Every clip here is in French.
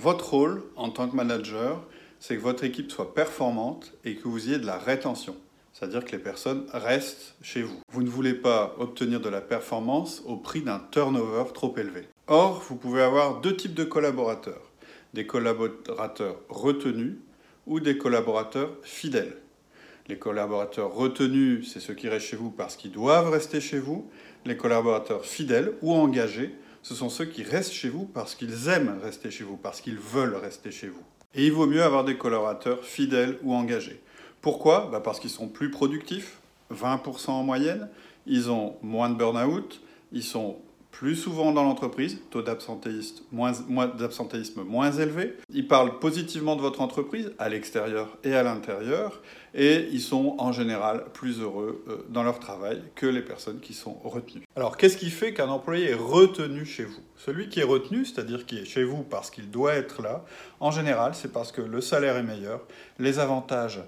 Votre rôle en tant que manager, c'est que votre équipe soit performante et que vous ayez de la rétention. C'est-à-dire que les personnes restent chez vous. Vous ne voulez pas obtenir de la performance au prix d'un turnover trop élevé. Or, vous pouvez avoir deux types de collaborateurs. Des collaborateurs retenus ou des collaborateurs fidèles. Les collaborateurs retenus, c'est ceux qui restent chez vous parce qu'ils doivent rester chez vous. Les collaborateurs fidèles ou engagés, ce sont ceux qui restent chez vous parce qu'ils aiment rester chez vous, parce qu'ils veulent rester chez vous. Et il vaut mieux avoir des collaborateurs fidèles ou engagés. Pourquoi? Bah Parce qu'ils sont plus productifs, 20% en moyenne, ils ont moins de burn-out, ils sont plus souvent dans l'entreprise, taux d'absentéisme moins, élevé. Ils parlent positivement de votre entreprise à l'extérieur et à l'intérieur, et ils sont en général plus heureux euh, dans leur travail que les personnes qui sont retenues. Alors qu'est-ce qui fait qu'un employé est retenu chez vous? Celui qui est retenu, c'est-à-dire qui est chez vous parce qu'il doit être là, en général c'est parce que le salaire est meilleur, les avantages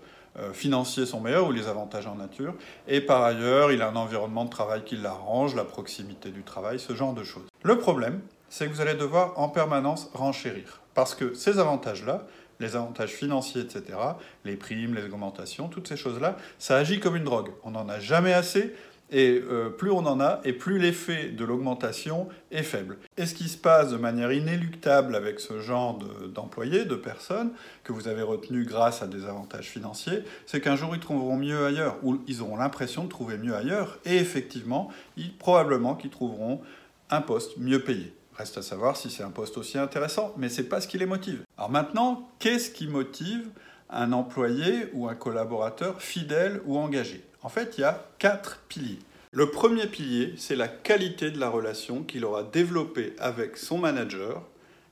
financiers sont meilleurs ou les avantages en nature. Et par ailleurs, il a un environnement de travail qui l'arrange, la proximité du travail, ce genre de choses. Le problème, c'est que vous allez devoir en permanence renchérir. Parce que ces avantages-là, les avantages financiers, etc., les primes, les augmentations, toutes ces choses-là, ça agit comme une drogue. On n'en a jamais assez, et euh, plus on en a, et plus l'effet de l'augmentation est faible. Et ce qui se passe de manière inéluctable avec ce genre d'employés, de, personnes, que vous avez retenus grâce à des avantages financiers, c'est qu'un jour ils trouveront mieux ailleurs, ou ils auront l'impression de trouver mieux ailleurs, et effectivement, ils, probablement qu'ils trouveront un poste mieux payé. Reste à savoir si c'est un poste aussi intéressant, mais ce n'est pas ce qui les motive. Alors maintenant, qu'est-ce qui motive un employé ou un collaborateur fidèle ou engagé? En fait, il y a quatre piliers. Le premier pilier, c'est la qualité de la relation qu'il aura développée avec son manager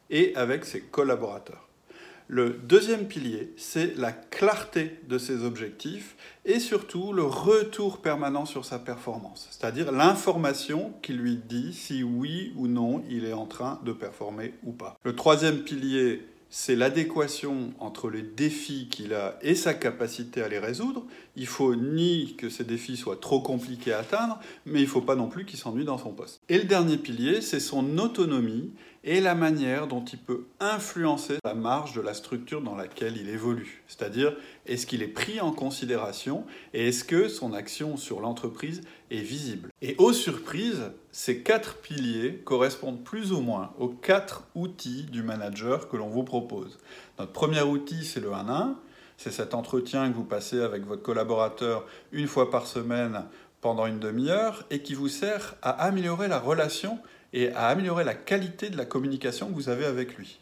et avec ses collaborateurs. Le deuxième pilier, c'est la clarté de ses objectifs et surtout le retour permanent sur sa performance, c'est-à-dire l'information qui lui dit si oui ou non il est en train de performer ou pas. Le troisième pilier, c'est l'adéquation entre les défis qu'il a et sa capacité à les résoudre. Il faut ni que ces défis soient trop compliqués à atteindre, mais il ne faut pas non plus qu'il s'ennuie dans son poste. Et le dernier pilier, c'est son autonomie et la manière dont il peut influencer la marge de la structure dans laquelle il évolue. C'est-à-dire, est-ce qu'il est pris en considération et est-ce que son action sur l'entreprise est visible? Et aux surprises, ces quatre piliers correspondent plus ou moins aux quatre outils du manager que l'on vous propose. Notre premier outil, c'est le 1-1. C'est cet entretien que vous passez avec votre collaborateur une fois par semaine pendant une demi-heure et qui vous sert à améliorer la relation et à améliorer la qualité de la communication que vous avez avec lui.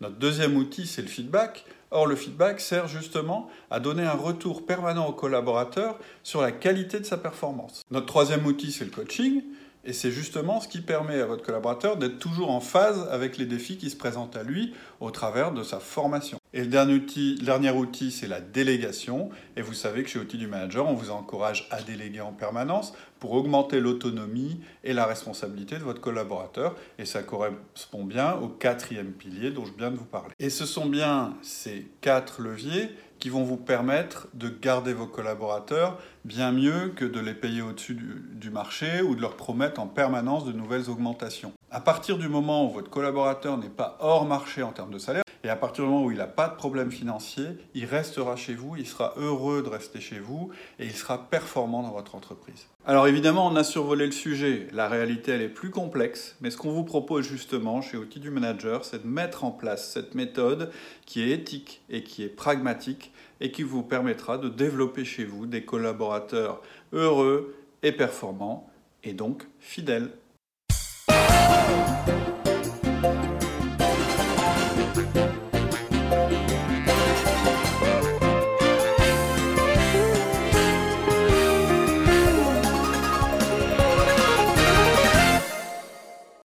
Notre deuxième outil, c'est le feedback. Or, le feedback sert justement à donner un retour permanent au collaborateur sur la qualité de sa performance. Notre troisième outil, c'est le coaching. Et c'est justement ce qui permet à votre collaborateur d'être toujours en phase avec les défis qui se présentent à lui au travers de sa formation. Et le dernier outil, c'est la délégation. Et vous savez que chez Outils du Manager, on vous encourage à déléguer en permanence pour augmenter l'autonomie et la responsabilité de votre collaborateur. Et ça correspond bien au quatrième pilier dont je viens de vous parler. Et ce sont bien ces quatre leviers qui vont vous permettre de garder vos collaborateurs bien mieux que de les payer au-dessus du, marché ou de leur promettre en permanence de nouvelles augmentations. À partir du moment où votre collaborateur n'est pas hors marché en termes de salaire, et à partir du moment où il n'a pas de problème financier, il restera chez vous, il sera heureux de rester chez vous et il sera performant dans votre entreprise. Alors évidemment, on a survolé le sujet. La réalité, elle est plus complexe, mais ce qu'on vous propose justement chez Outils du Manager, c'est de mettre en place cette méthode qui est éthique et qui est pragmatique et qui vous permettra de développer chez vous des collaborateurs heureux et performants et donc fidèles.